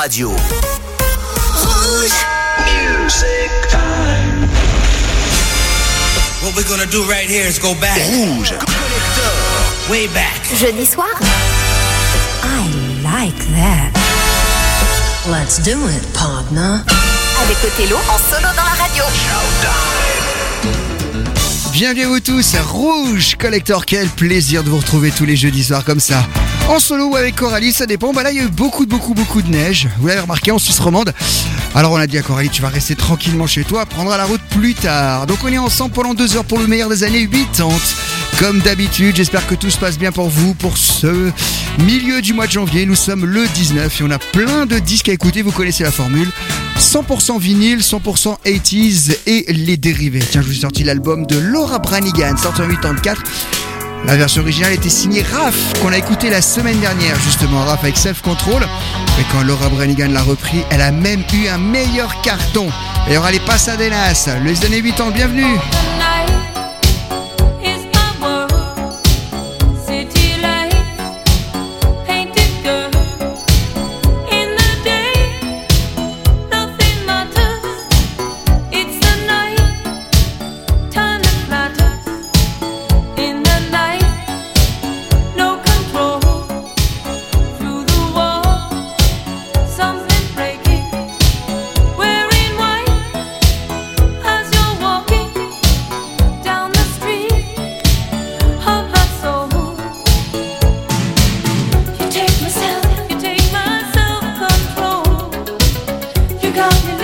Radio. Music time. What we're gonna do right here is go back. Rouge. Way back. Jeudi soir. I like that. Let's do it, partner. Avec Othello en solo dans la radio. Bienvenue à vous tous, Rouge Collector, quel plaisir de vous retrouver tous les jeudis soirs comme ça. En solo ou avec Coralie, ça dépend. Bah là, il y a eu beaucoup, beaucoup, beaucoup de neige. Vous l'avez remarqué en Suisse romande. Alors on a dit à Coralie, tu vas rester tranquillement chez toi, prendra la route plus tard. Donc on est ensemble pendant deux heures pour le meilleur des années 80. Comme d'habitude, j'espère que tout se passe bien pour vous pour ce milieu du mois de janvier. Nous sommes le 19 et on a plein de disques à écouter, vous connaissez la formule. 100% vinyle, 100% 80s et les dérivés. Tiens, je vous ai sorti l'album de Laura Branigan, sorti en 84. La version originale était signée Raph, qu'on a écouté la semaine dernière, justement, Raph avec Self Control. Et quand Laura Branigan l'a repris, elle a même eu un meilleur carton. Et il y aura les Pasadenas, les années 80, bienvenue You got me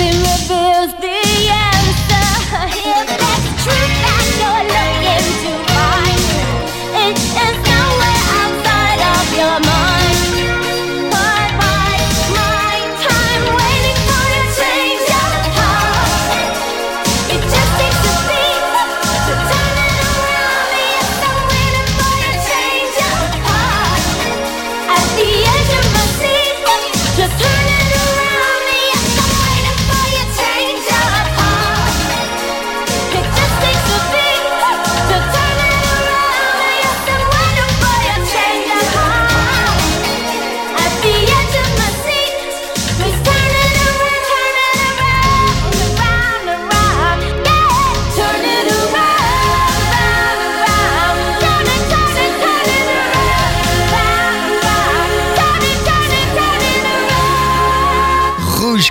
nothing but the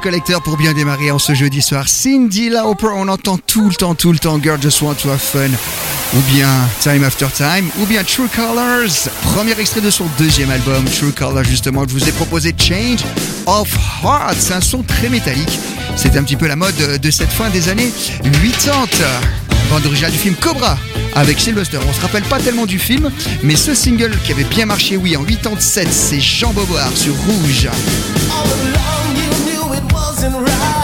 collecteur pour bien démarrer en ce jeudi soir. Cindy Lauper, on entend tout le temps, tout le temps Girl Just Want to Have Fun, ou bien Time After Time, ou bien True Colors. Premier extrait de son deuxième album, True Colors, justement, je vous ai proposé Change of Heart. C'est un son très métallique. C'est un petit peu la mode de cette fin des années 80 bande originale du film Cobra avec Sylvester. On se rappelle pas tellement du film, mais ce single qui avait bien marché, oui, en 87, c'est Jean Boboard sur Rouge. Oh, dancing right.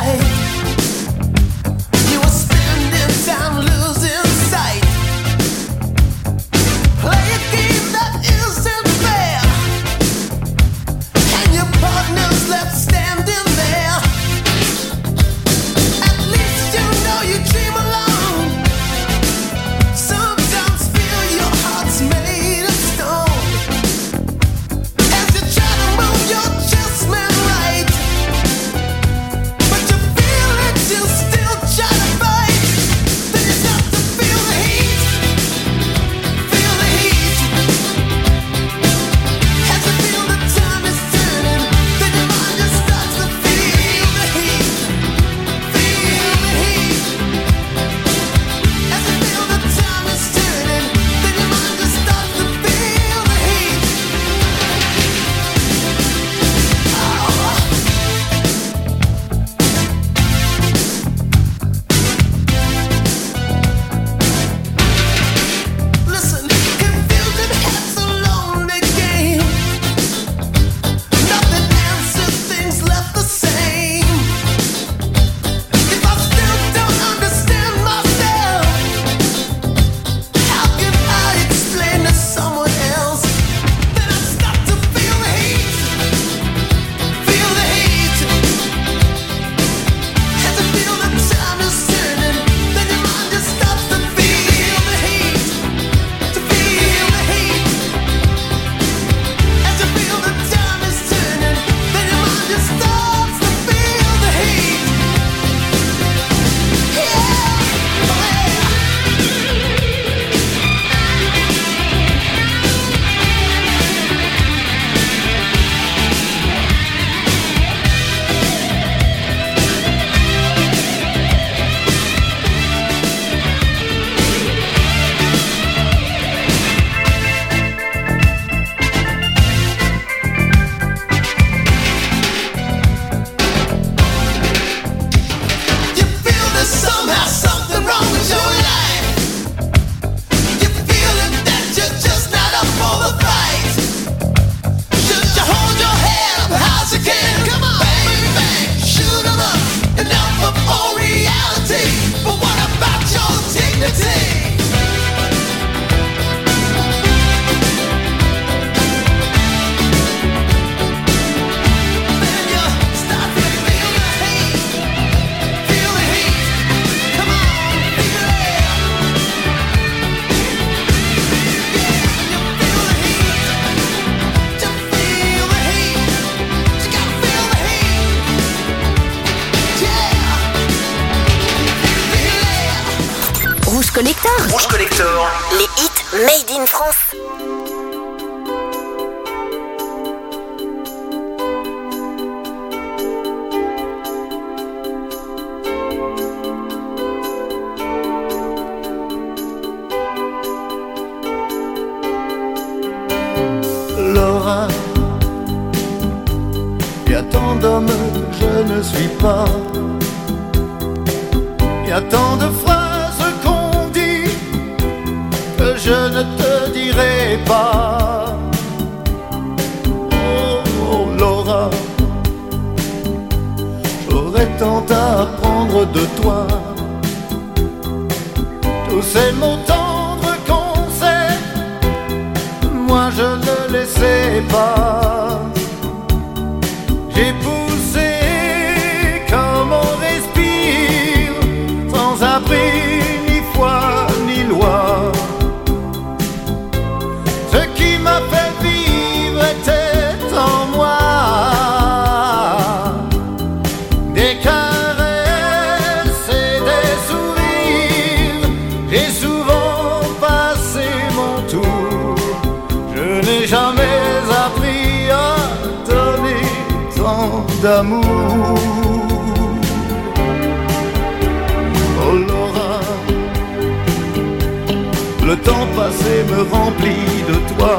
Rempli de toi.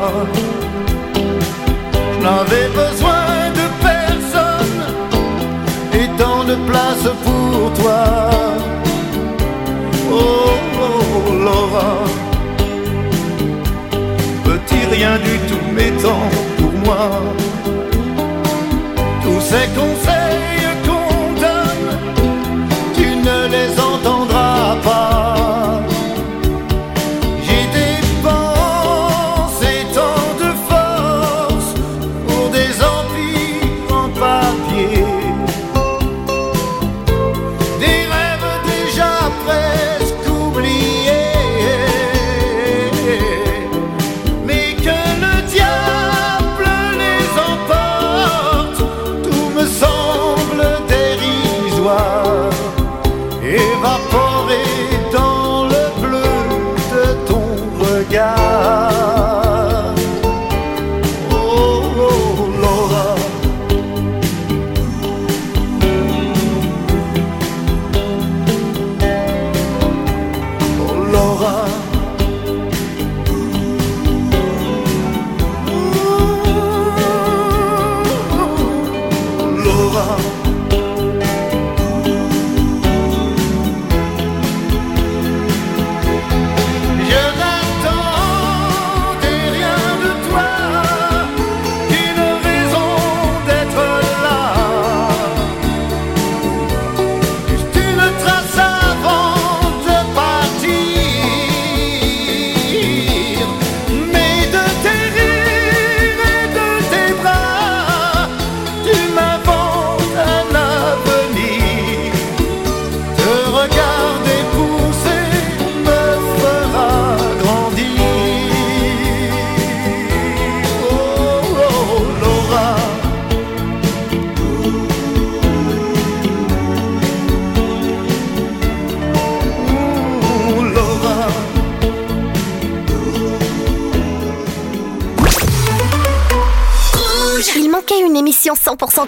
Je n'avais besoin de personne et tant de place pour toi. Oh, oh Laura, petit rien du tout, mais pour moi. Tous ces conseils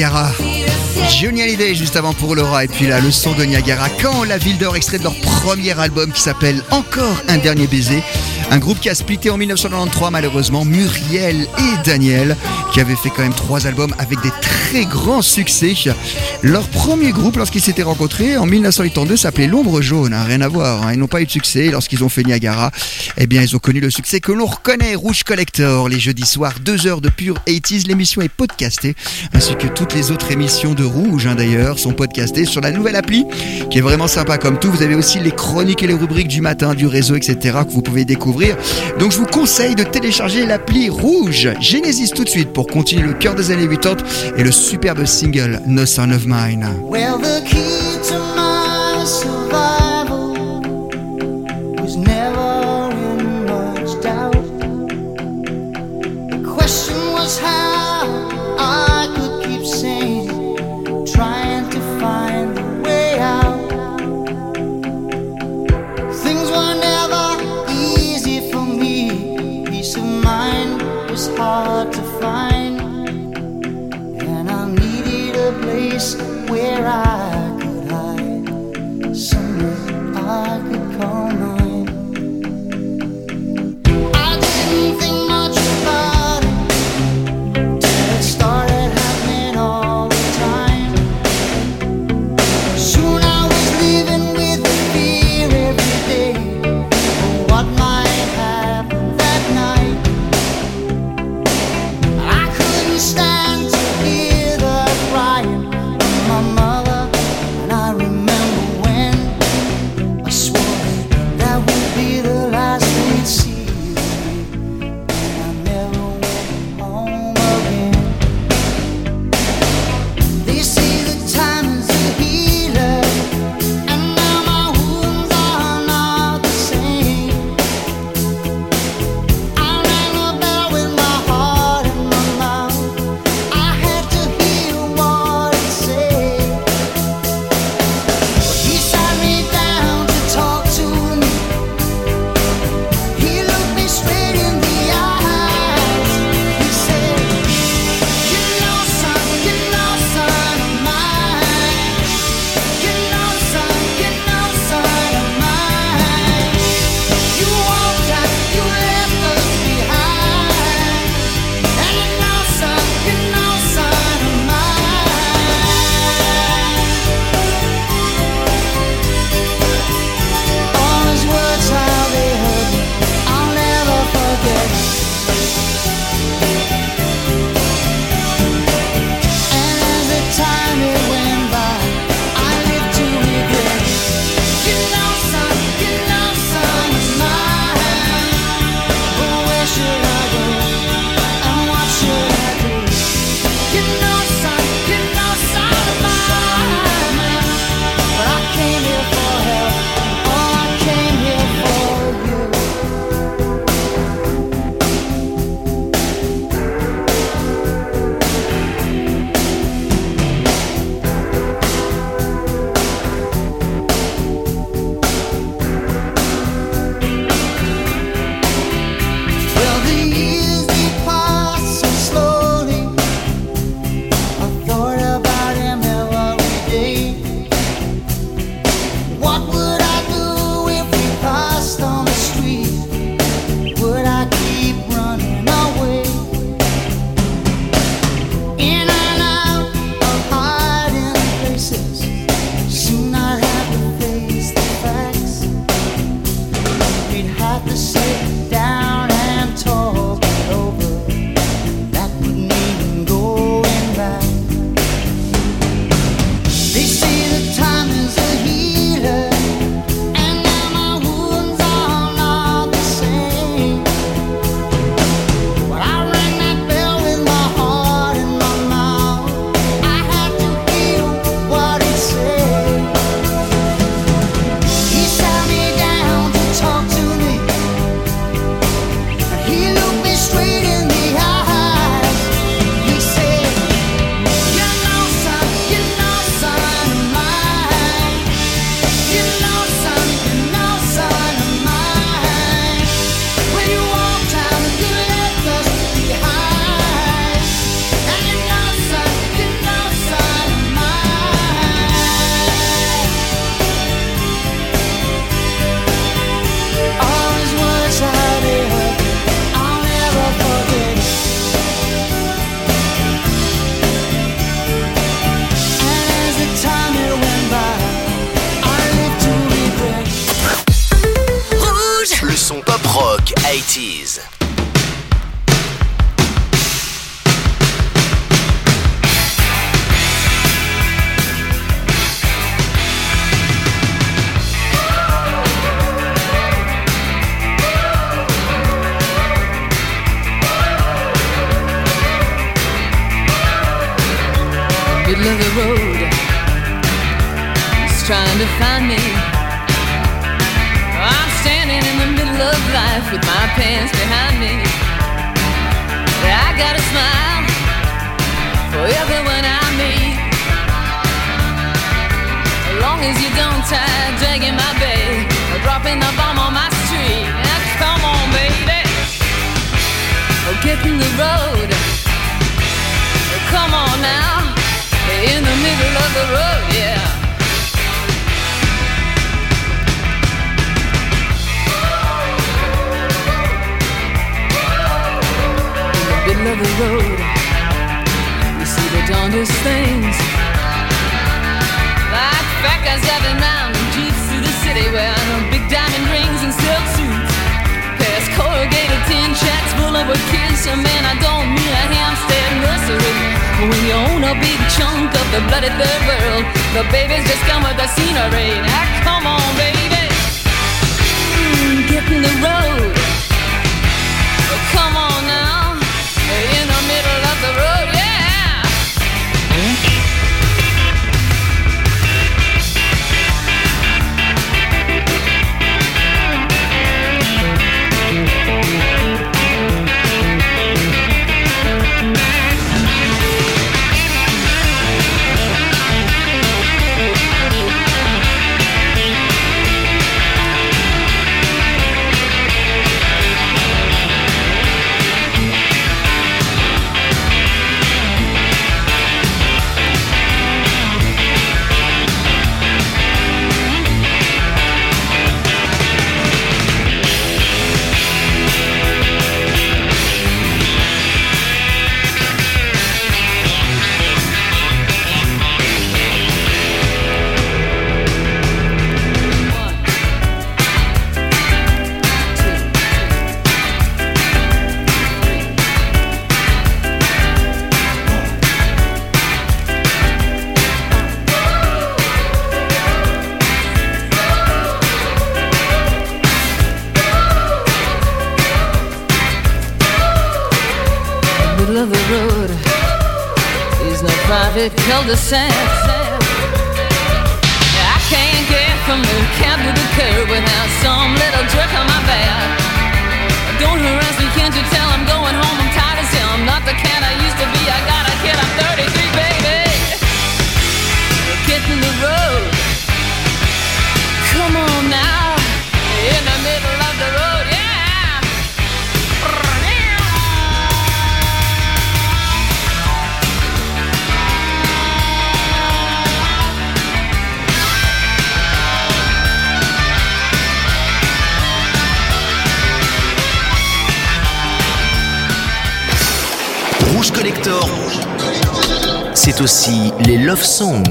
Niagara. Johnny Hallyday juste avant pour Laura et puis là le son de Niagara. Quand la ville d'or extrait de leur premier album qui s'appelle Encore un dernier baiser. Un groupe qui a splitté en 1993 malheureusement, Muriel et Daniel, qui avaient fait quand même trois albums avec des très grands succès. Leur premier groupe, lorsqu'ils s'étaient rencontrés en 1982, s'appelait L'Ombre Jaune, hein, rien à voir. Hein. Ils n'ont pas eu de succès lorsqu'ils ont fait Niagara. Eh bien, ils ont connu le succès que l'on reconnaît, Rouge Collector, les jeudis soirs, deux heures de pure 80s. L'émission est podcastée, ainsi que toutes les autres émissions de Rouge, hein, d'ailleurs, sont podcastées sur la nouvelle appli, qui est vraiment sympa comme tout. Vous avez aussi les chroniques et les rubriques du matin, du réseau, etc., que vous pouvez découvrir donc je vous conseille de télécharger l'appli rouge Genesis tout de suite pour continuer le cœur des années 80 et le superbe single No Son of Mine. Les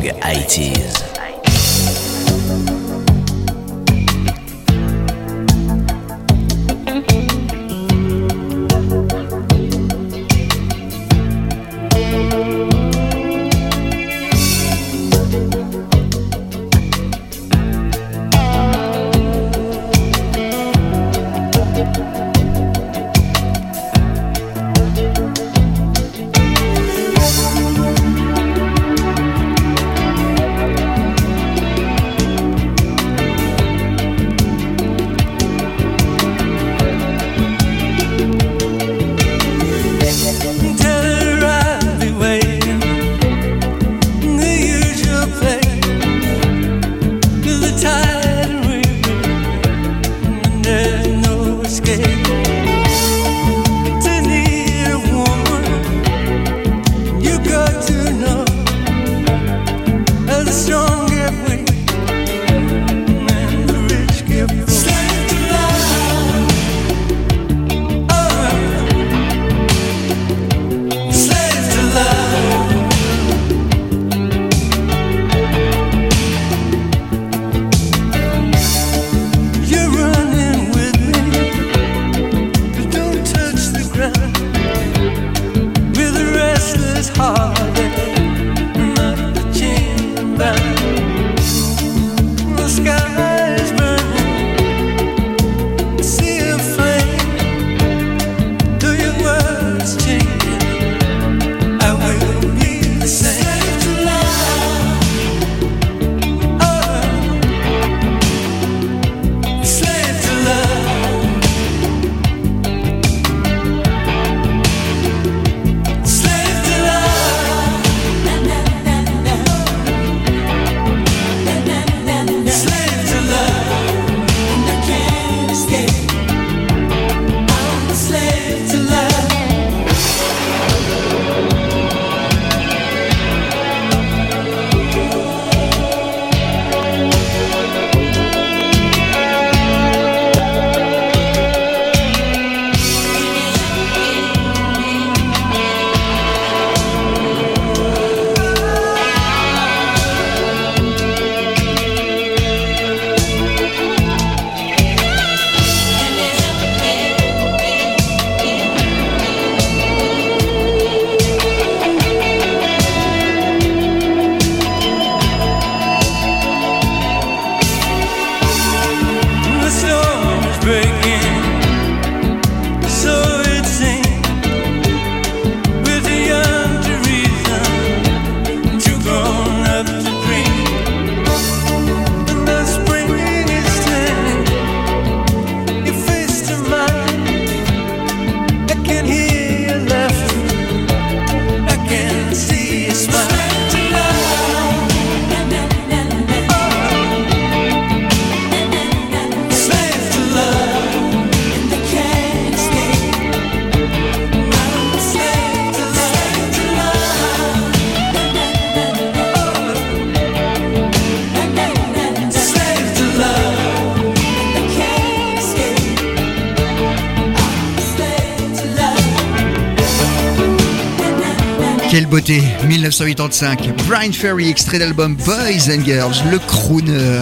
1985, Brian Ferry, extrait d'album Boys and Girls, le crooner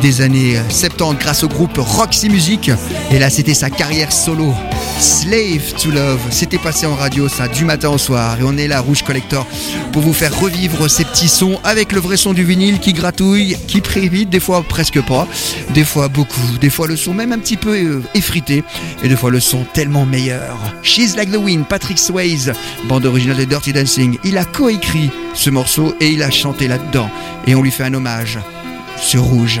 des années 70 grâce au groupe Roxy Music. Et là, c'était sa carrière solo. Slave to Love, c'était passé en radio ça du matin au soir et on est là Rouge Collector pour vous faire revivre ces petits sons avec le vrai son du vinyle qui gratouille, qui vite, des fois presque pas, des fois beaucoup, des fois le son même un petit peu euh, effrité et des fois le son tellement meilleur. She's Like the Wind, Patrick Swayze, bande originale de Dirty Dancing, il a coécrit ce morceau et il a chanté là-dedans et on lui fait un hommage sur Rouge.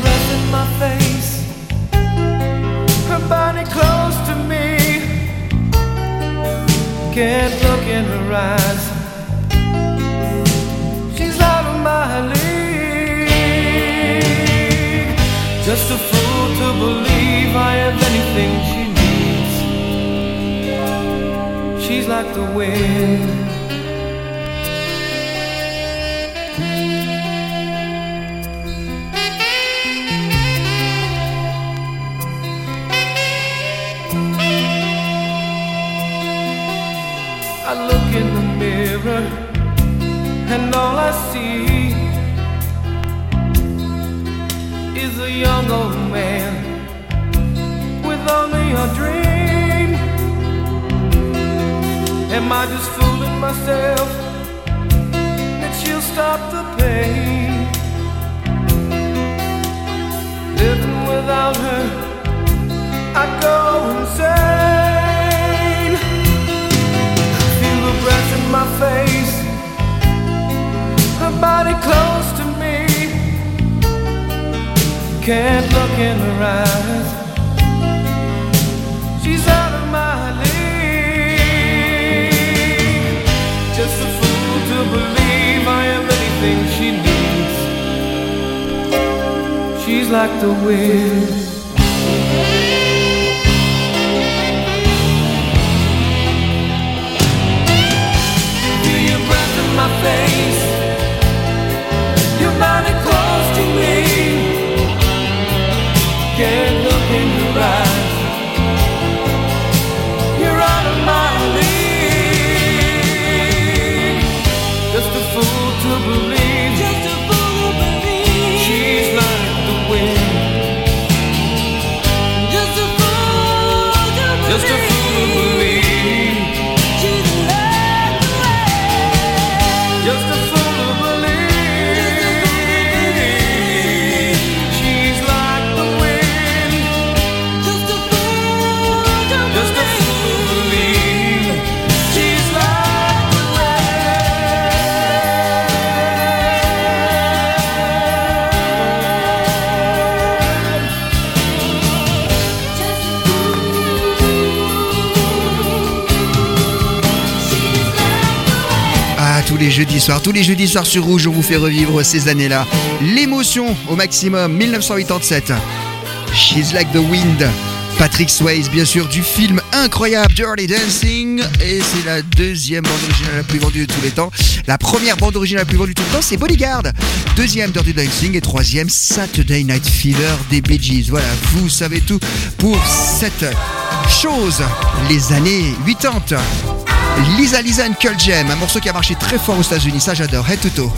Breath in my face, her body close to me. Can't look in her eyes. She's my league. Just a fool to believe I have anything she needs. She's like the wind. Is a young old man with only a dream. Am I just fooling myself that she'll stop the pain? Can't look in her eyes. She's out of my league. Just a fool to believe I am anything she needs. She's like the wind. Feel your breath in my face. Your body jeudis soirs, tous les jeudis soirs sur Rouge, on vous fait revivre ces années-là. L'émotion au maximum, 1987. She's like the wind. Patrick Swayze, bien sûr, du film incroyable Dirty Dancing. Et c'est la deuxième bande originale la plus vendue de tous les temps. La première bande originale la plus vendue de tous les temps, c'est Bodyguard. Deuxième Dirty Dancing et troisième Saturday Night Fever des Bee Gees. Voilà, vous savez tout pour cette chose. Les années 80. Lisa Lisa and Jam, un morceau qui a marché très fort aux États-Unis. Ça, j'adore. Head to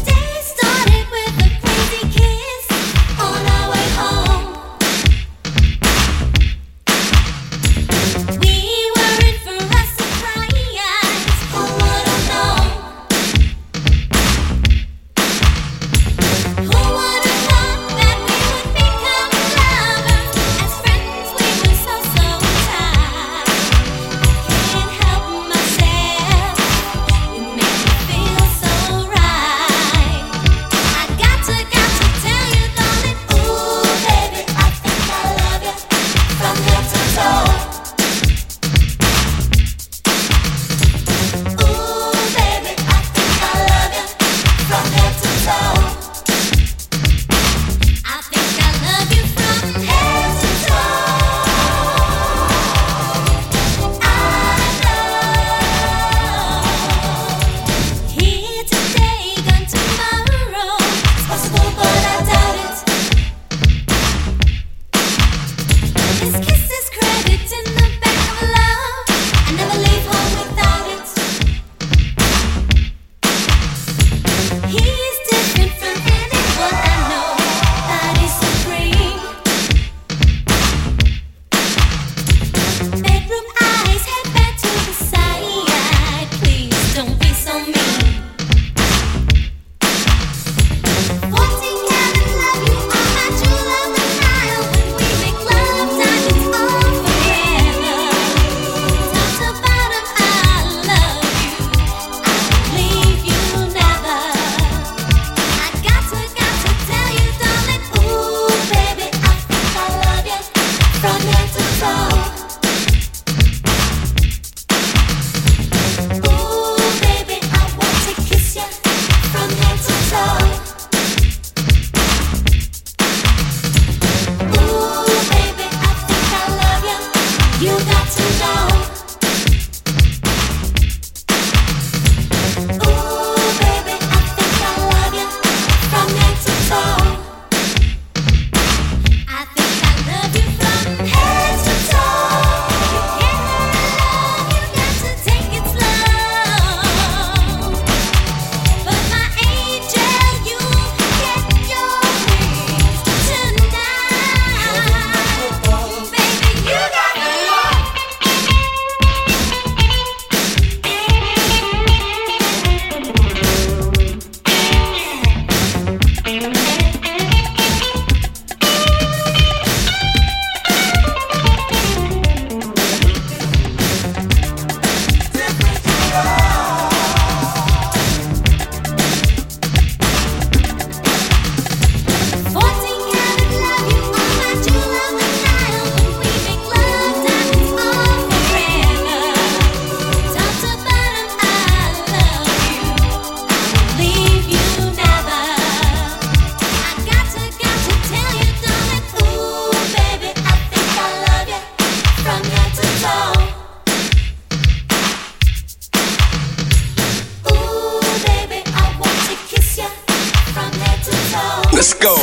Let's go.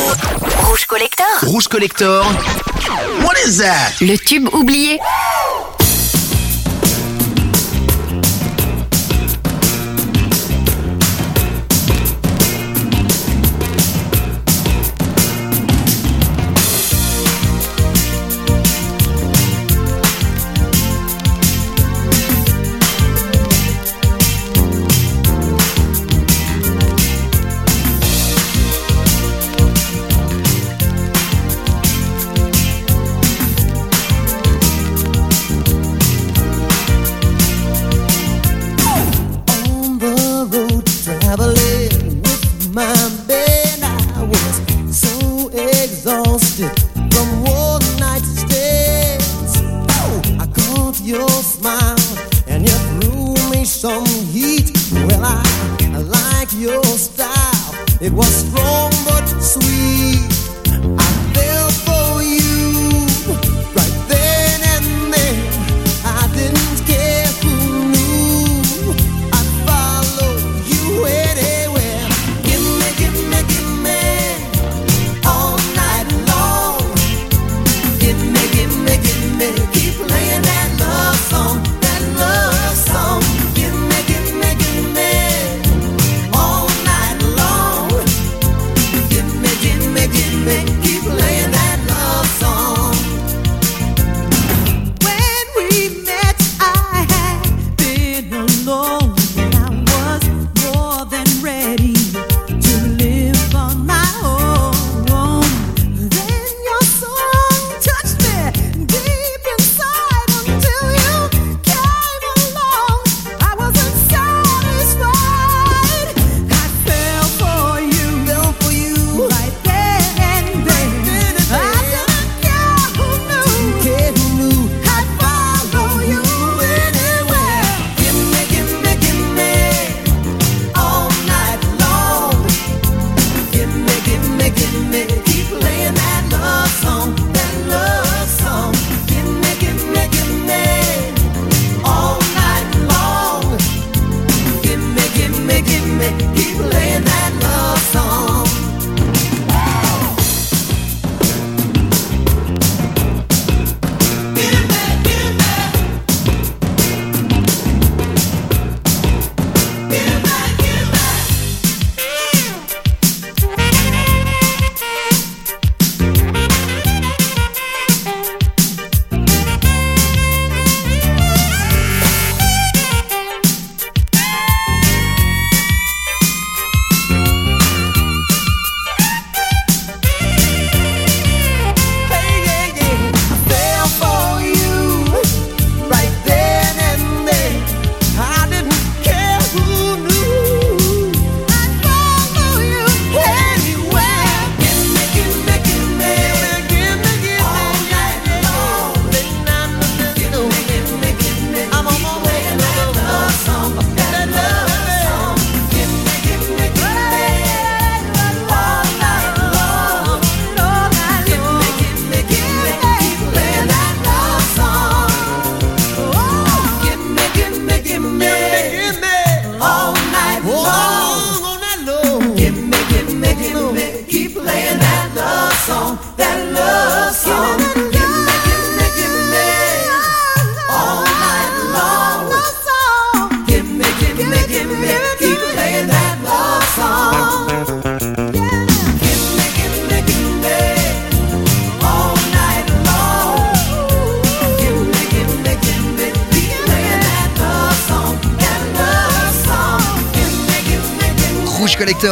Rouge collector. Rouge collector. What is that? Le tube oublié.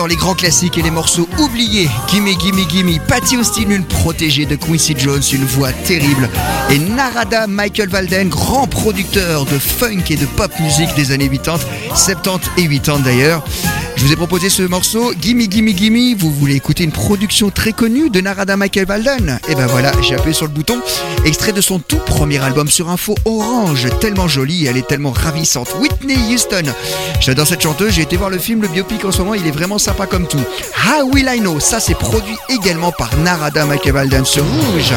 les grands classiques et les morceaux oubliés. Gimme, gimme, gimme. Patty Austin, une protégée de Quincy Jones, une voix terrible. Et Narada Michael Valden, grand producteur de funk et de pop musique des années 80, 70 et 80 d'ailleurs. Je vous ai proposé ce morceau, Gimme Gimme Gimme. Vous voulez écouter une production très connue de Narada Michael Walden Et ben voilà, j'ai appuyé sur le bouton. Extrait de son tout premier album sur info orange, tellement jolie, elle est tellement ravissante. Whitney Houston. J'adore cette chanteuse, j'ai été voir le film, le biopic en ce moment, il est vraiment sympa comme tout. How Will I Know, ça c'est produit également par Narada Michael Walden sur Rouge.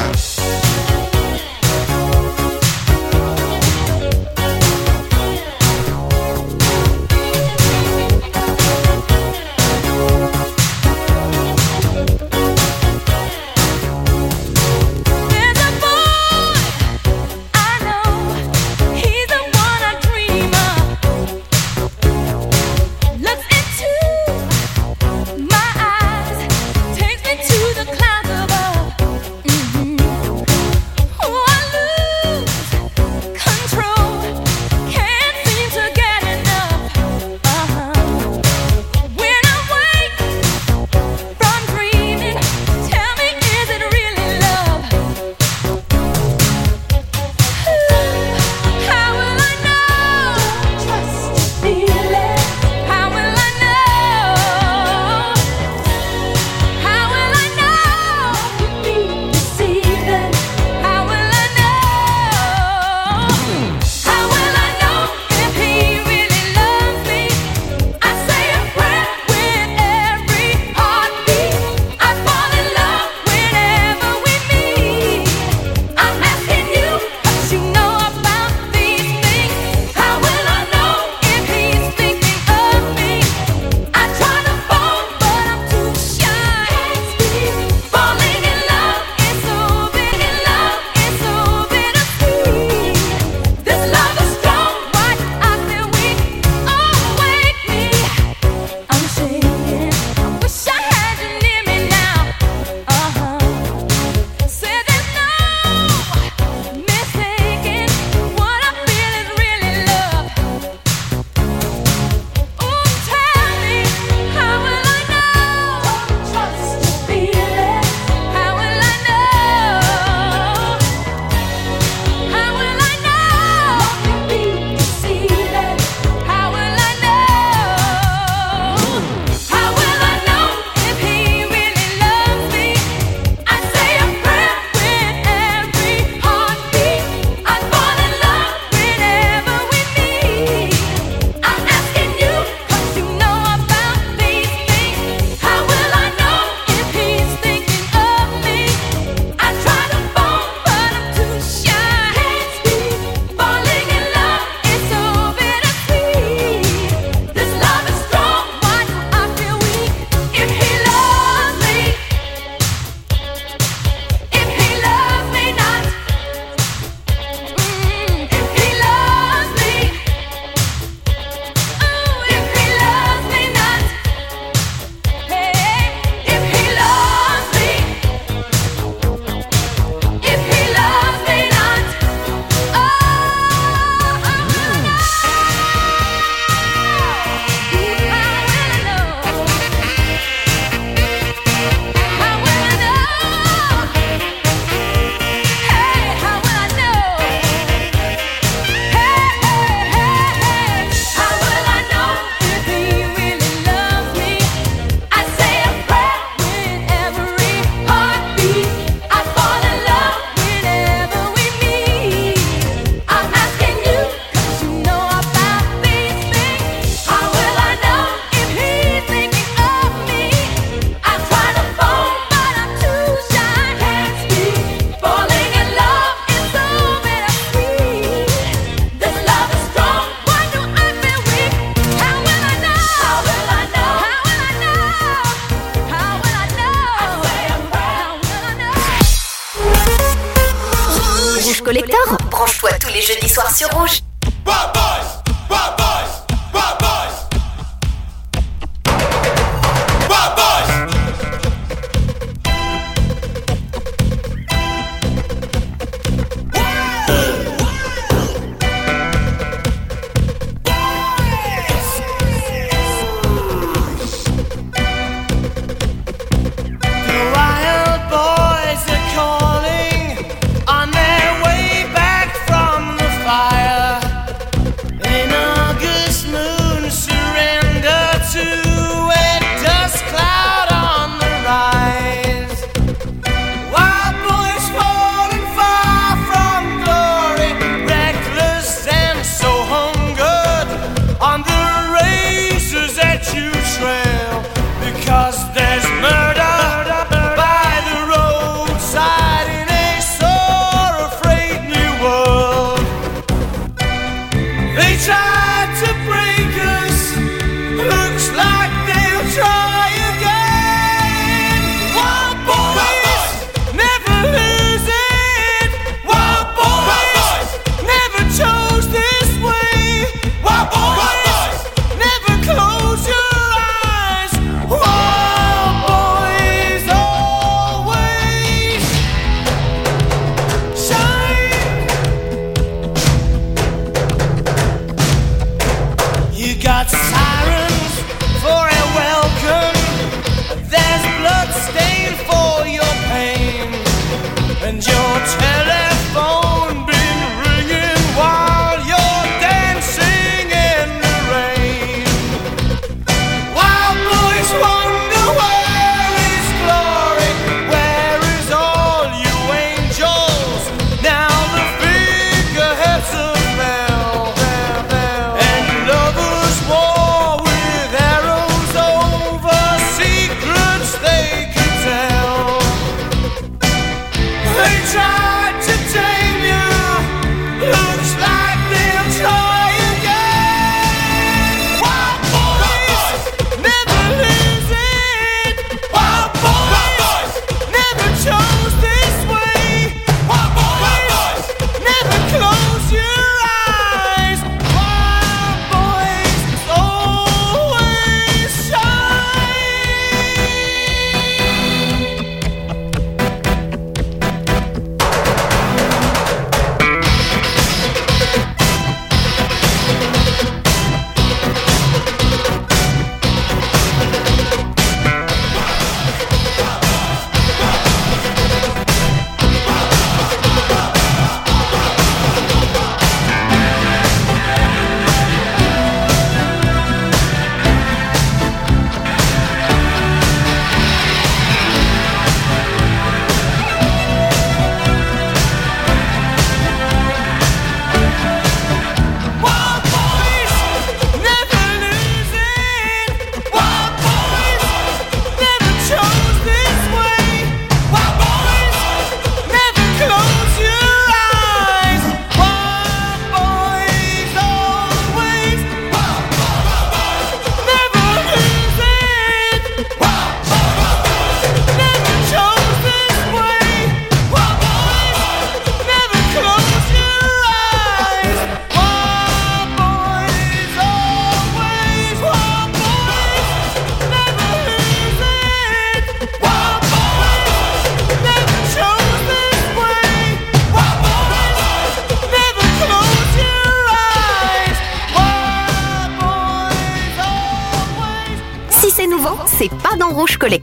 Dans